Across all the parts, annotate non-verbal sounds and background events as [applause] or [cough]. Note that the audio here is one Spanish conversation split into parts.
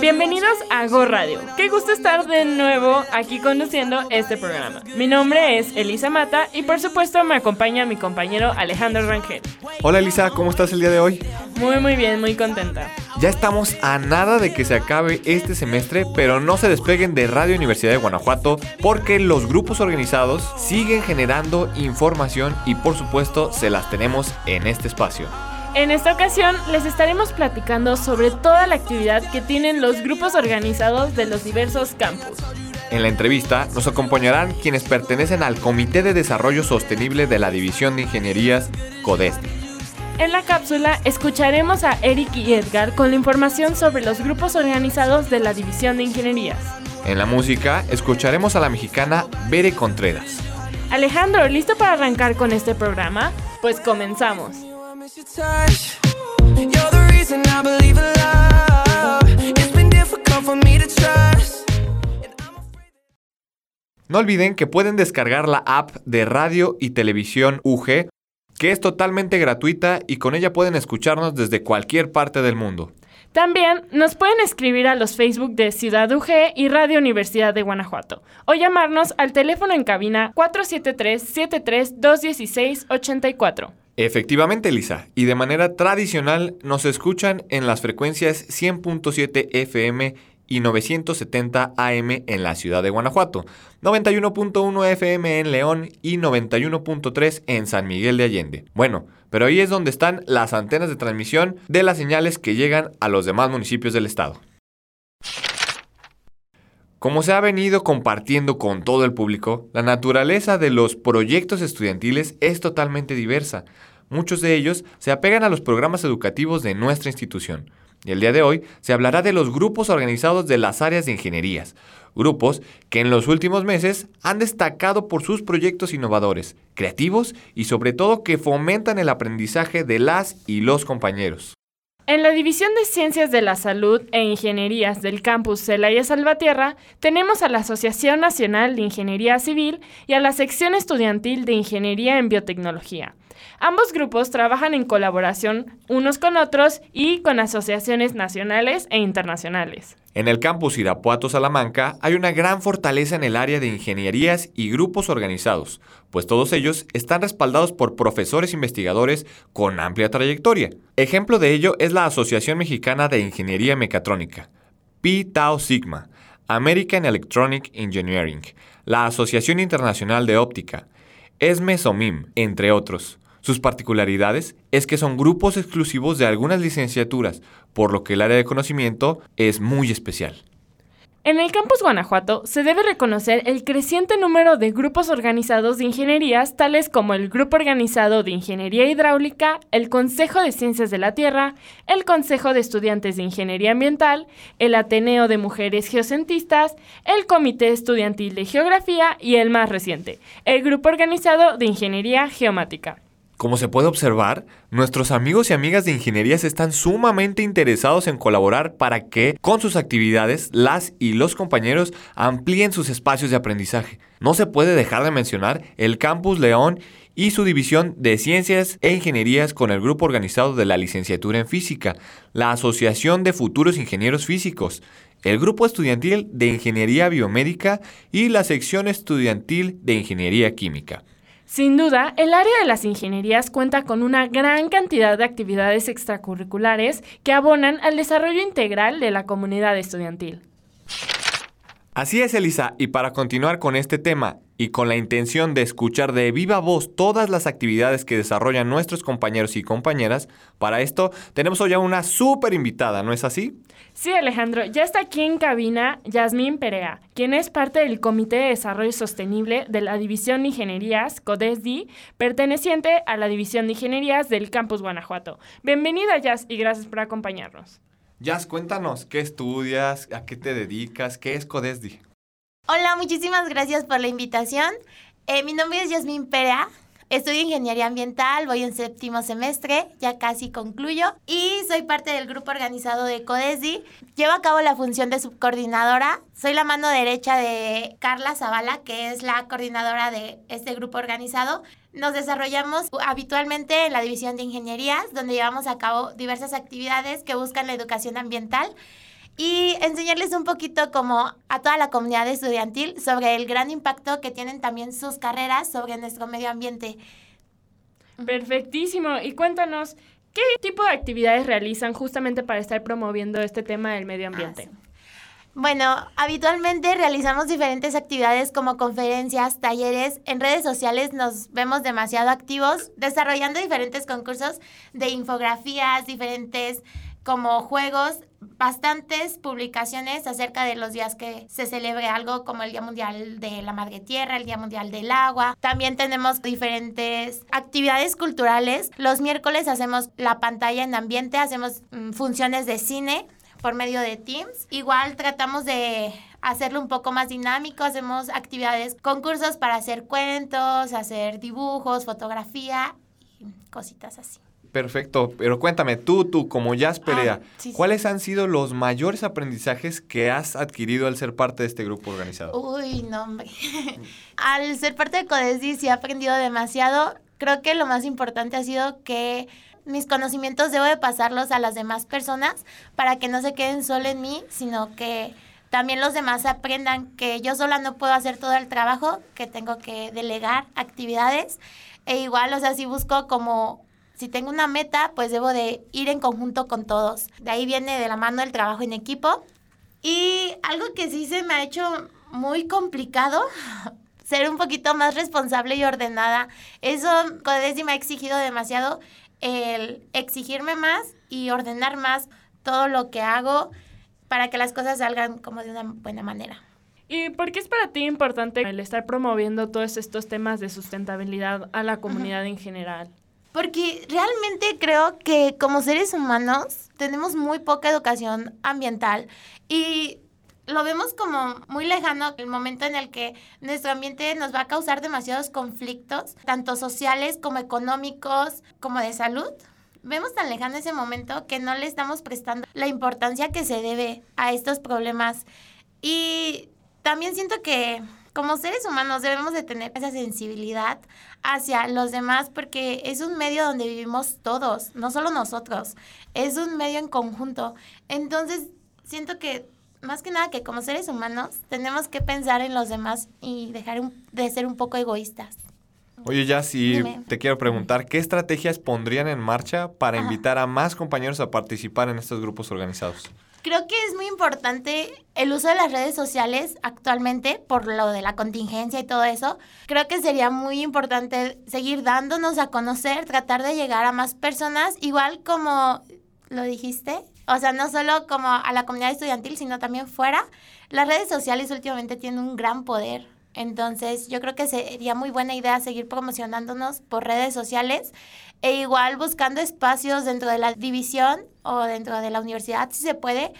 Bienvenidos a Go Radio. Qué gusto estar de nuevo aquí conduciendo este programa. Mi nombre es Elisa Mata y por supuesto me acompaña mi compañero Alejandro Rangel. Hola Elisa, ¿cómo estás el día de hoy? Muy muy bien, muy contenta. Ya estamos a nada de que se acabe este semestre, pero no se despeguen de Radio Universidad de Guanajuato porque los grupos organizados siguen generando información y por supuesto se las tenemos en este espacio. En esta ocasión les estaremos platicando sobre toda la actividad que tienen los grupos organizados de los diversos campus. En la entrevista nos acompañarán quienes pertenecen al Comité de Desarrollo Sostenible de la División de Ingenierías CODESTE. En la cápsula escucharemos a Eric y Edgar con la información sobre los grupos organizados de la División de Ingenierías. En la música escucharemos a la mexicana Bere Contreras. Alejandro, ¿listo para arrancar con este programa? Pues comenzamos. No olviden que pueden descargar la app de radio y televisión UG, que es totalmente gratuita y con ella pueden escucharnos desde cualquier parte del mundo. También nos pueden escribir a los Facebook de Ciudad UG y Radio Universidad de Guanajuato o llamarnos al teléfono en cabina 473-73-216-84. Efectivamente, Lisa, y de manera tradicional nos escuchan en las frecuencias 100.7 FM y 970 AM en la ciudad de Guanajuato, 91.1 FM en León y 91.3 en San Miguel de Allende. Bueno, pero ahí es donde están las antenas de transmisión de las señales que llegan a los demás municipios del estado. Como se ha venido compartiendo con todo el público, la naturaleza de los proyectos estudiantiles es totalmente diversa. Muchos de ellos se apegan a los programas educativos de nuestra institución. Y el día de hoy se hablará de los grupos organizados de las áreas de ingenierías, grupos que en los últimos meses han destacado por sus proyectos innovadores, creativos y sobre todo que fomentan el aprendizaje de las y los compañeros. En la División de Ciencias de la Salud e Ingenierías del campus Celaya Salvatierra tenemos a la Asociación Nacional de Ingeniería Civil y a la Sección Estudiantil de Ingeniería en Biotecnología. Ambos grupos trabajan en colaboración unos con otros y con asociaciones nacionales e internacionales. En el campus Irapuato Salamanca hay una gran fortaleza en el área de ingenierías y grupos organizados, pues todos ellos están respaldados por profesores investigadores con amplia trayectoria. Ejemplo de ello es la Asociación Mexicana de Ingeniería Mecatrónica, Pi Tau Sigma, American Electronic Engineering, la Asociación Internacional de Óptica, ESME SOMIM, entre otros. Sus particularidades es que son grupos exclusivos de algunas licenciaturas, por lo que el área de conocimiento es muy especial. En el campus Guanajuato se debe reconocer el creciente número de grupos organizados de ingenierías, tales como el Grupo Organizado de Ingeniería Hidráulica, el Consejo de Ciencias de la Tierra, el Consejo de Estudiantes de Ingeniería Ambiental, el Ateneo de Mujeres Geocentistas, el Comité Estudiantil de Geografía y el más reciente, el Grupo Organizado de Ingeniería Geomática. Como se puede observar, nuestros amigos y amigas de ingenierías están sumamente interesados en colaborar para que, con sus actividades, las y los compañeros amplíen sus espacios de aprendizaje. No se puede dejar de mencionar el Campus León y su división de Ciencias e Ingenierías con el grupo organizado de la licenciatura en Física, la Asociación de Futuros Ingenieros Físicos, el grupo estudiantil de Ingeniería Biomédica y la sección estudiantil de Ingeniería Química. Sin duda, el área de las ingenierías cuenta con una gran cantidad de actividades extracurriculares que abonan al desarrollo integral de la comunidad estudiantil. Así es, Elisa, y para continuar con este tema y con la intención de escuchar de viva voz todas las actividades que desarrollan nuestros compañeros y compañeras, para esto tenemos hoy a una súper invitada, ¿no es así? Sí, Alejandro, ya está aquí en cabina Yasmín Perea, quien es parte del Comité de Desarrollo Sostenible de la División de Ingenierías, CODESDI, perteneciente a la División de Ingenierías del Campus Guanajuato. Bienvenida, Yas, y gracias por acompañarnos. Jazz, cuéntanos, ¿qué estudias? ¿A qué te dedicas? ¿Qué es Codesdi? Hola, muchísimas gracias por la invitación. Eh, mi nombre es Yasmin Perea. Estudio ingeniería ambiental, voy en séptimo semestre, ya casi concluyo y soy parte del grupo organizado de CODESDI. Llevo a cabo la función de subcoordinadora. Soy la mano derecha de Carla Zavala, que es la coordinadora de este grupo organizado. Nos desarrollamos habitualmente en la división de ingenierías, donde llevamos a cabo diversas actividades que buscan la educación ambiental y enseñarles un poquito como a toda la comunidad estudiantil sobre el gran impacto que tienen también sus carreras sobre nuestro medio ambiente. Perfectísimo. Y cuéntanos, ¿qué tipo de actividades realizan justamente para estar promoviendo este tema del medio ambiente? Ah, bueno, habitualmente realizamos diferentes actividades como conferencias, talleres. En redes sociales nos vemos demasiado activos, desarrollando diferentes concursos de infografías, diferentes como juegos, bastantes publicaciones acerca de los días que se celebre algo como el Día Mundial de la Madre Tierra, el Día Mundial del Agua. También tenemos diferentes actividades culturales. Los miércoles hacemos la pantalla en ambiente, hacemos mm, funciones de cine por medio de Teams. Igual tratamos de hacerlo un poco más dinámico, hacemos actividades, concursos para hacer cuentos, hacer dibujos, fotografía y cositas así. Perfecto, pero cuéntame, tú, tú, como Jazz ah, ¿cuáles han sido los mayores aprendizajes que has adquirido al ser parte de este grupo organizado? Uy, no, hombre. [laughs] al ser parte de Codesdi sí he aprendido demasiado. Creo que lo más importante ha sido que mis conocimientos debo de pasarlos a las demás personas para que no se queden solo en mí, sino que también los demás aprendan que yo sola no puedo hacer todo el trabajo, que tengo que delegar actividades. E igual, o sea, sí busco como si tengo una meta, pues debo de ir en conjunto con todos. De ahí viene de la mano el trabajo en equipo. Y algo que sí se me ha hecho muy complicado, [laughs] ser un poquito más responsable y ordenada. Eso Codesi me ha exigido demasiado el exigirme más y ordenar más todo lo que hago para que las cosas salgan como de una buena manera. ¿Y por qué es para ti importante el estar promoviendo todos estos temas de sustentabilidad a la comunidad en general? Porque realmente creo que como seres humanos tenemos muy poca educación ambiental y lo vemos como muy lejano el momento en el que nuestro ambiente nos va a causar demasiados conflictos, tanto sociales como económicos, como de salud. Vemos tan lejano ese momento que no le estamos prestando la importancia que se debe a estos problemas. Y también siento que como seres humanos debemos de tener esa sensibilidad hacia los demás porque es un medio donde vivimos todos, no solo nosotros, es un medio en conjunto. Entonces, siento que más que nada que como seres humanos tenemos que pensar en los demás y dejar de ser un poco egoístas. Oye, ya si te quiero preguntar, ¿qué estrategias pondrían en marcha para invitar a más compañeros a participar en estos grupos organizados? Creo que es muy importante el uso de las redes sociales actualmente por lo de la contingencia y todo eso. Creo que sería muy importante seguir dándonos a conocer, tratar de llegar a más personas, igual como lo dijiste, o sea, no solo como a la comunidad estudiantil, sino también fuera. Las redes sociales últimamente tienen un gran poder. Entonces, yo creo que sería muy buena idea seguir promocionándonos por redes sociales e igual buscando espacios dentro de la división o dentro de la universidad, si se puede,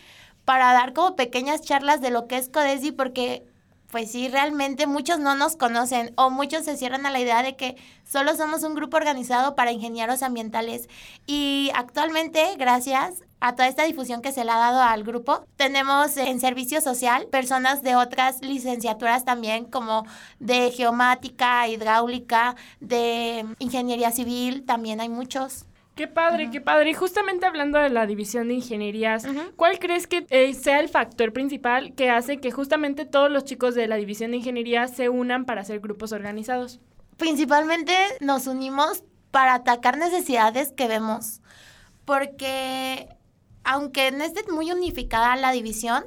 para dar como pequeñas charlas de lo que es CODESI, porque pues sí, realmente muchos no nos conocen o muchos se cierran a la idea de que solo somos un grupo organizado para ingenieros ambientales. Y actualmente, gracias a toda esta difusión que se le ha dado al grupo, tenemos en servicio social personas de otras licenciaturas también, como de geomática, hidráulica, de ingeniería civil, también hay muchos. Qué padre, qué padre. Y justamente hablando de la división de ingenierías, ¿cuál crees que eh, sea el factor principal que hace que justamente todos los chicos de la división de ingeniería se unan para hacer grupos organizados? Principalmente nos unimos para atacar necesidades que vemos, porque aunque no esté muy unificada la división,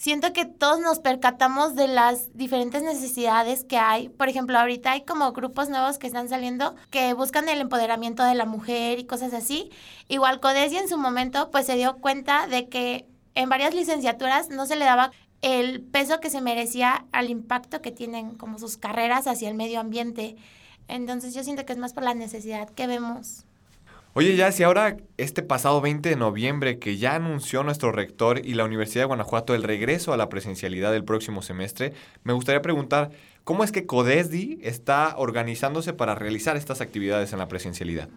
siento que todos nos percatamos de las diferentes necesidades que hay. Por ejemplo, ahorita hay como grupos nuevos que están saliendo que buscan el empoderamiento de la mujer y cosas así. Igual Codesi en su momento pues se dio cuenta de que en varias licenciaturas no se le daba el peso que se merecía al impacto que tienen como sus carreras hacia el medio ambiente. Entonces yo siento que es más por la necesidad que vemos. Oye, ya, si ahora este pasado 20 de noviembre que ya anunció nuestro rector y la Universidad de Guanajuato el regreso a la presencialidad del próximo semestre, me gustaría preguntar, ¿cómo es que CODESDI está organizándose para realizar estas actividades en la presencialidad?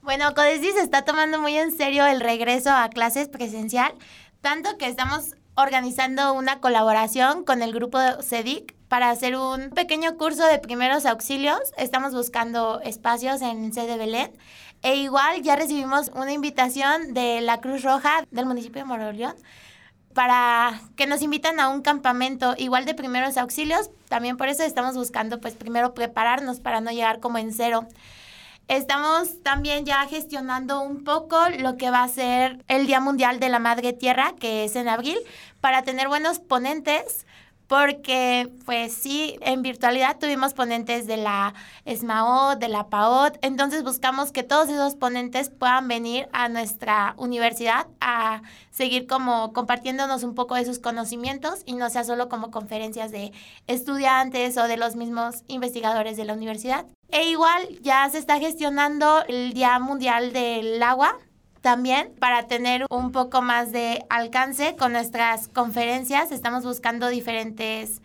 Bueno, CODESDI se está tomando muy en serio el regreso a clases presencial, tanto que estamos organizando una colaboración con el grupo CEDIC para hacer un pequeño curso de primeros auxilios. Estamos buscando espacios en sede Belén. E igual ya recibimos una invitación de la Cruz Roja del municipio de Moroleón para que nos invitan a un campamento igual de primeros auxilios. También por eso estamos buscando pues primero prepararnos para no llegar como en cero. Estamos también ya gestionando un poco lo que va a ser el Día Mundial de la Madre Tierra, que es en abril, para tener buenos ponentes porque pues sí, en virtualidad tuvimos ponentes de la ESMAOT, de la PAOT, entonces buscamos que todos esos ponentes puedan venir a nuestra universidad a seguir como compartiéndonos un poco de sus conocimientos y no sea solo como conferencias de estudiantes o de los mismos investigadores de la universidad. E igual ya se está gestionando el Día Mundial del Agua, también para tener un poco más de alcance con nuestras conferencias. Estamos buscando diferentes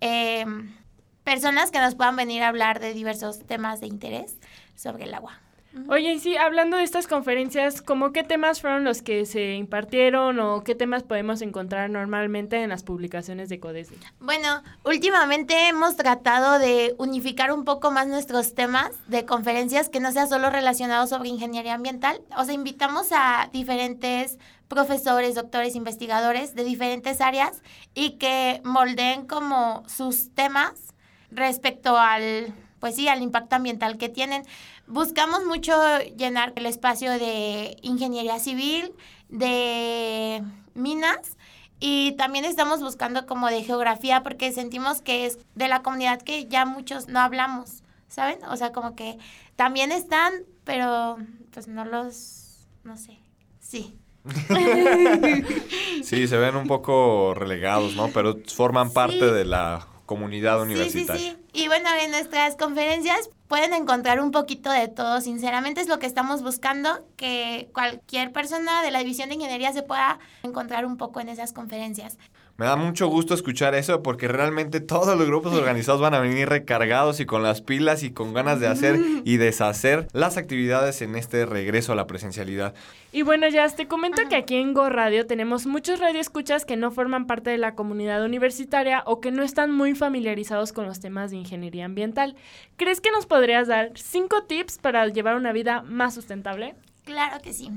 em, personas que nos puedan venir a hablar de diversos temas de interés sobre el agua. Oye, y sí, hablando de estas conferencias, ¿cómo qué temas fueron los que se impartieron o qué temas podemos encontrar normalmente en las publicaciones de CODESI? Bueno, últimamente hemos tratado de unificar un poco más nuestros temas de conferencias que no sea solo relacionados sobre ingeniería ambiental. O sea, invitamos a diferentes profesores, doctores, investigadores de diferentes áreas y que moldeen como sus temas respecto al pues sí, al impacto ambiental que tienen. Buscamos mucho llenar el espacio de ingeniería civil, de minas y también estamos buscando como de geografía porque sentimos que es de la comunidad que ya muchos no hablamos, ¿saben? O sea, como que también están, pero pues no los, no sé, sí. [laughs] sí, se ven un poco relegados, ¿no? Pero forman parte de la comunidad universitaria. Sí, sí, sí. Y bueno, en nuestras conferencias pueden encontrar un poquito de todo. Sinceramente es lo que estamos buscando, que cualquier persona de la División de Ingeniería se pueda encontrar un poco en esas conferencias. Me da mucho gusto escuchar eso porque realmente todos los grupos organizados van a venir recargados y con las pilas y con ganas de hacer y deshacer las actividades en este regreso a la presencialidad. Y bueno, ya te comento que aquí en Go Radio tenemos muchos radioescuchas que no forman parte de la comunidad universitaria o que no están muy familiarizados con los temas de ingeniería ambiental. ¿Crees que nos podrías dar cinco tips para llevar una vida más sustentable? Claro que sí.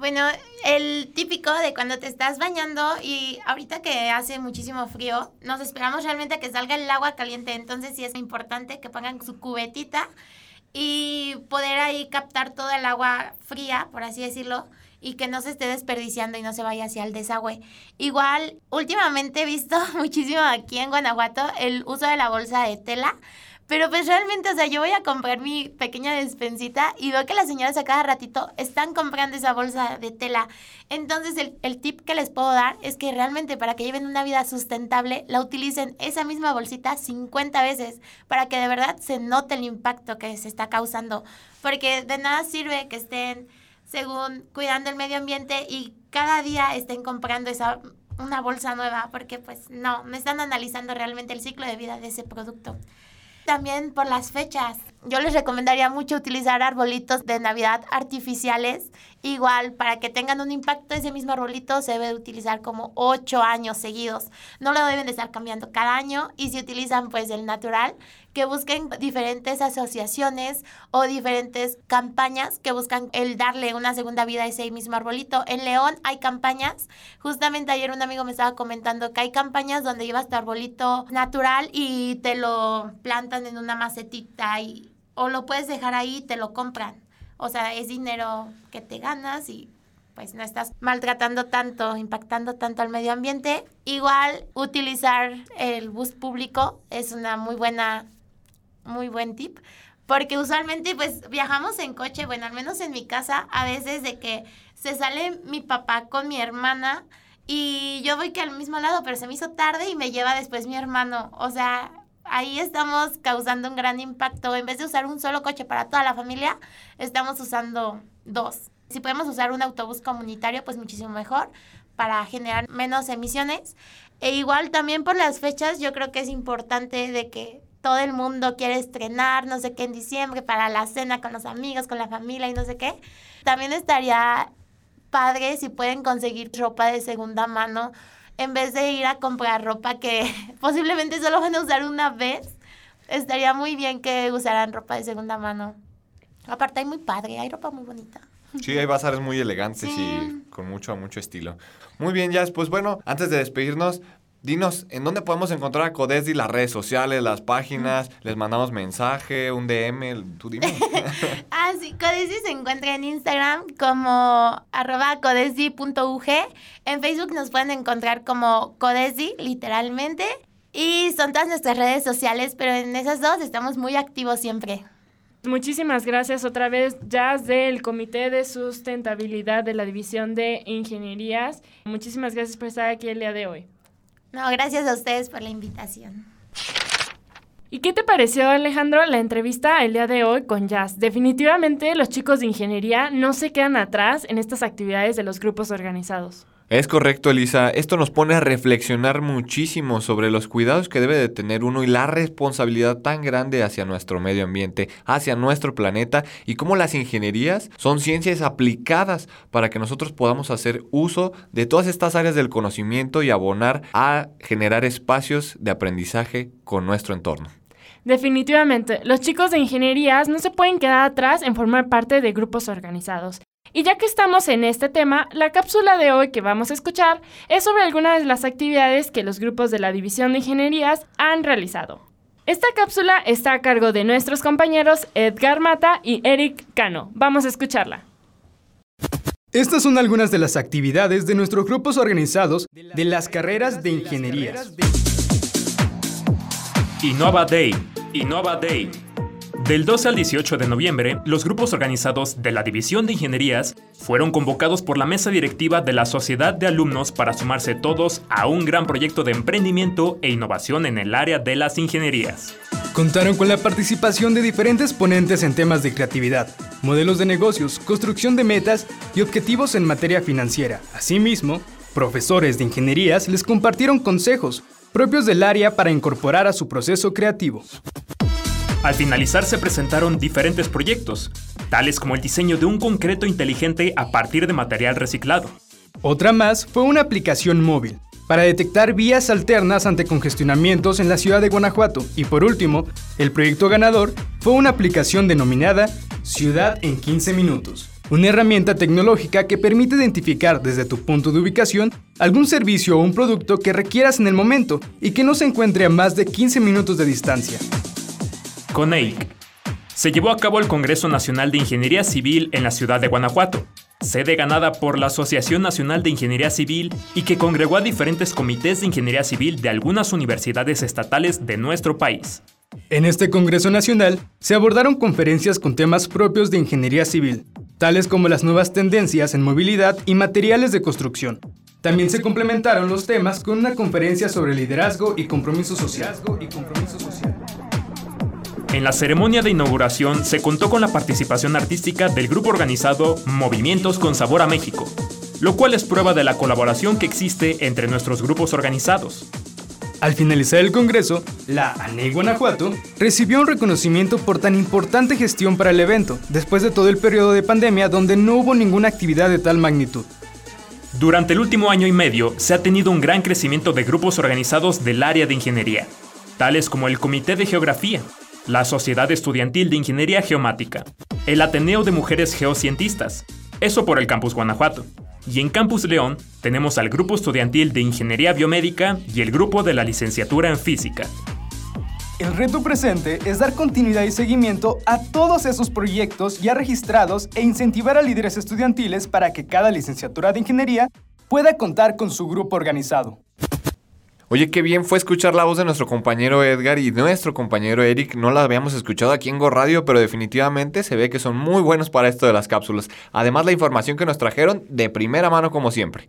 Bueno, el típico de cuando te estás bañando y ahorita que hace muchísimo frío, nos esperamos realmente a que salga el agua caliente, entonces sí es importante que pongan su cubetita y poder ahí captar toda el agua fría, por así decirlo, y que no se esté desperdiciando y no se vaya hacia el desagüe. Igual, últimamente he visto [laughs] muchísimo aquí en Guanajuato el uso de la bolsa de tela pero pues realmente, o sea, yo voy a comprar mi pequeña despensita y veo que las señoras a cada ratito están comprando esa bolsa de tela. Entonces, el, el, tip que les puedo dar es que realmente para que lleven una vida sustentable, la utilicen esa misma bolsita 50 veces para que de verdad se note el impacto que se está causando. Porque de nada sirve que estén, según, cuidando el medio ambiente y cada día estén comprando esa una bolsa nueva, porque pues no, no están analizando realmente el ciclo de vida de ese producto también por las fechas. Yo les recomendaría mucho utilizar arbolitos de Navidad artificiales. Igual, para que tengan un impacto, ese mismo arbolito se debe utilizar como ocho años seguidos. No lo deben de estar cambiando cada año. Y si utilizan pues el natural, que busquen diferentes asociaciones o diferentes campañas que buscan el darle una segunda vida a ese mismo arbolito. En León hay campañas, justamente ayer un amigo me estaba comentando que hay campañas donde llevas tu arbolito natural y te lo plantan en una macetita y, o lo puedes dejar ahí y te lo compran. O sea, es dinero que te ganas y pues no estás maltratando tanto, impactando tanto al medio ambiente. Igual utilizar el bus público es una muy buena muy buen tip. Porque usualmente pues viajamos en coche, bueno, al menos en mi casa, a veces de que se sale mi papá con mi hermana y yo voy que al mismo lado, pero se me hizo tarde y me lleva después mi hermano. O sea, ahí estamos causando un gran impacto. En vez de usar un solo coche para toda la familia, estamos usando dos. Si podemos usar un autobús comunitario, pues muchísimo mejor para generar menos emisiones. E igual también por las fechas, yo creo que es importante de que todo el mundo quiere estrenar, no sé qué, en diciembre, para la cena con los amigos, con la familia y no sé qué. También estaría padre si pueden conseguir ropa de segunda mano en vez de ir a comprar ropa que [laughs] posiblemente solo van a usar una vez. Estaría muy bien que usaran ropa de segunda mano. Aparte hay muy padre, hay ropa muy bonita. Sí, hay bazares muy elegantes y con mucho, mucho estilo. Muy bien, ya pues bueno, antes de despedirnos, dinos, ¿en dónde podemos encontrar a Codesdi? Las redes sociales, las páginas, les mandamos mensaje, un DM, tú dime. [laughs] ah, sí, Codesdi se encuentra en Instagram como arroba codesdi.ug. En Facebook nos pueden encontrar como Codesdi, literalmente. Y son todas nuestras redes sociales, pero en esas dos estamos muy activos siempre. Muchísimas gracias otra vez, Jazz del Comité de Sustentabilidad de la División de Ingenierías. Muchísimas gracias por estar aquí el día de hoy. No, gracias a ustedes por la invitación. ¿Y qué te pareció, Alejandro, la entrevista el día de hoy con Jazz? Definitivamente los chicos de ingeniería no se quedan atrás en estas actividades de los grupos organizados. Es correcto, Elisa. Esto nos pone a reflexionar muchísimo sobre los cuidados que debe de tener uno y la responsabilidad tan grande hacia nuestro medio ambiente, hacia nuestro planeta y cómo las ingenierías son ciencias aplicadas para que nosotros podamos hacer uso de todas estas áreas del conocimiento y abonar a generar espacios de aprendizaje con nuestro entorno. Definitivamente, los chicos de ingenierías no se pueden quedar atrás en formar parte de grupos organizados. Y ya que estamos en este tema, la cápsula de hoy que vamos a escuchar es sobre algunas de las actividades que los grupos de la División de Ingenierías han realizado. Esta cápsula está a cargo de nuestros compañeros Edgar Mata y Eric Cano. Vamos a escucharla. Estas son algunas de las actividades de nuestros grupos organizados de las carreras de ingenierías. Innova Day. Innova Day del 12 al 18 de noviembre, los grupos organizados de la División de Ingenierías fueron convocados por la mesa directiva de la Sociedad de Alumnos para sumarse todos a un gran proyecto de emprendimiento e innovación en el área de las ingenierías. Contaron con la participación de diferentes ponentes en temas de creatividad, modelos de negocios, construcción de metas y objetivos en materia financiera. Asimismo, profesores de ingenierías les compartieron consejos propios del área para incorporar a su proceso creativo. Al finalizar se presentaron diferentes proyectos, tales como el diseño de un concreto inteligente a partir de material reciclado. Otra más fue una aplicación móvil para detectar vías alternas ante congestionamientos en la ciudad de Guanajuato. Y por último, el proyecto ganador fue una aplicación denominada Ciudad en 15 minutos. Una herramienta tecnológica que permite identificar desde tu punto de ubicación algún servicio o un producto que requieras en el momento y que no se encuentre a más de 15 minutos de distancia. CONEIC. Se llevó a cabo el Congreso Nacional de Ingeniería Civil en la ciudad de Guanajuato, sede ganada por la Asociación Nacional de Ingeniería Civil y que congregó a diferentes comités de ingeniería civil de algunas universidades estatales de nuestro país. En este Congreso Nacional se abordaron conferencias con temas propios de ingeniería civil, tales como las nuevas tendencias en movilidad y materiales de construcción. También se complementaron los temas con una conferencia sobre liderazgo y compromiso social. En la ceremonia de inauguración se contó con la participación artística del grupo organizado Movimientos con Sabor a México, lo cual es prueba de la colaboración que existe entre nuestros grupos organizados. Al finalizar el Congreso, la ANEI Guanajuato recibió un reconocimiento por tan importante gestión para el evento, después de todo el periodo de pandemia donde no hubo ninguna actividad de tal magnitud. Durante el último año y medio se ha tenido un gran crecimiento de grupos organizados del área de ingeniería, tales como el Comité de Geografía, la Sociedad Estudiantil de Ingeniería Geomática, el Ateneo de Mujeres Geocientistas, eso por el Campus Guanajuato. Y en Campus León tenemos al Grupo Estudiantil de Ingeniería Biomédica y el Grupo de la Licenciatura en Física. El reto presente es dar continuidad y seguimiento a todos esos proyectos ya registrados e incentivar a líderes estudiantiles para que cada licenciatura de ingeniería pueda contar con su grupo organizado. Oye, qué bien fue escuchar la voz de nuestro compañero Edgar y nuestro compañero Eric. No la habíamos escuchado aquí en Go Radio, pero definitivamente se ve que son muy buenos para esto de las cápsulas. Además, la información que nos trajeron de primera mano como siempre.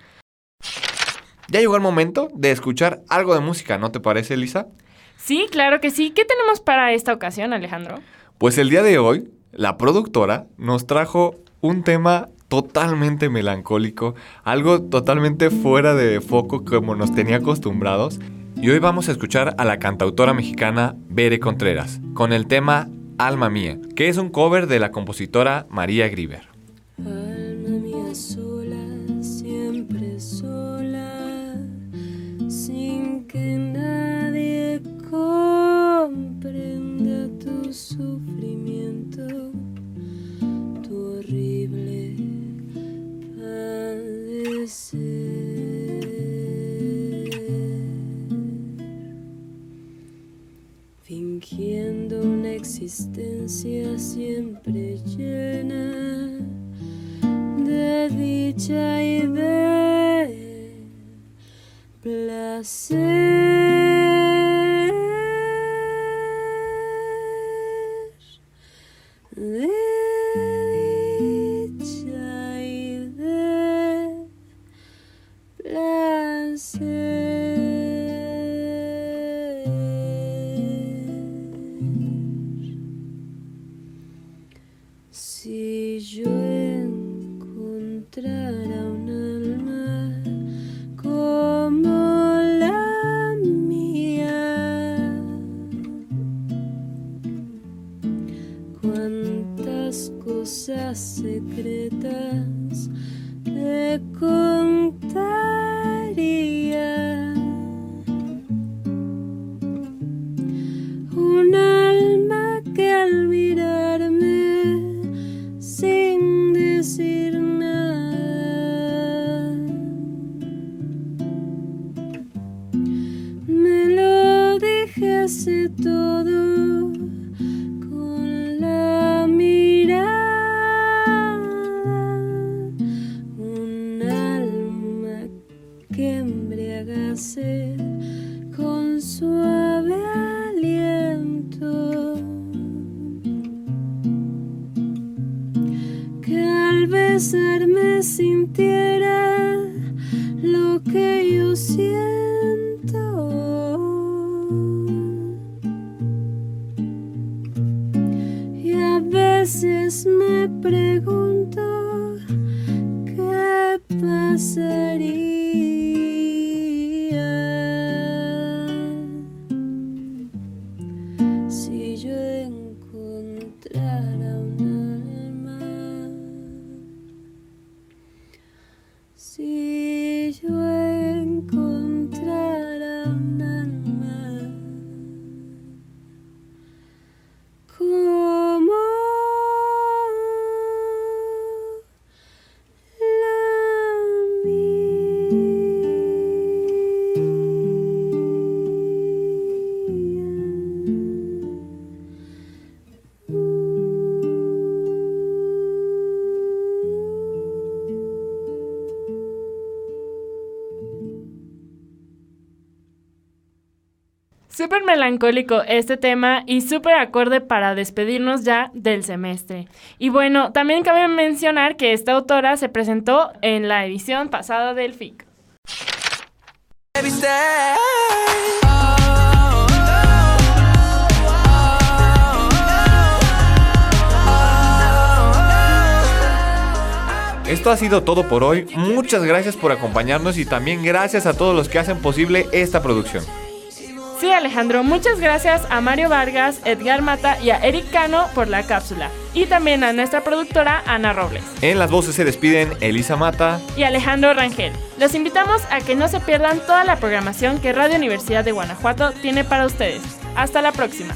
Ya llegó el momento de escuchar algo de música, ¿no te parece, Elisa? Sí, claro que sí. ¿Qué tenemos para esta ocasión, Alejandro? Pues el día de hoy, la productora nos trajo un tema totalmente melancólico, algo totalmente fuera de foco como nos tenía acostumbrados. Y hoy vamos a escuchar a la cantautora mexicana Bere Contreras con el tema Alma Mía, que es un cover de la compositora María Griver. Alma mía sola, siempre sola, sin que nadie comprenda tu sufrimiento, Fingiendo una existencia siempre llena de dicha y de placer. Veces me pregunto qué pasaría Súper melancólico este tema y súper acorde para despedirnos ya del semestre. Y bueno, también cabe mencionar que esta autora se presentó en la edición pasada del FIC. Esto ha sido todo por hoy. Muchas gracias por acompañarnos y también gracias a todos los que hacen posible esta producción. Sí, Alejandro, muchas gracias a Mario Vargas, Edgar Mata y a Eric Cano por la cápsula. Y también a nuestra productora Ana Robles En las voces se despiden Elisa Mata. y Alejandro Rangel. Los invitamos a que no se pierdan toda la programación que Radio Universidad de Guanajuato tiene para ustedes. Hasta la próxima.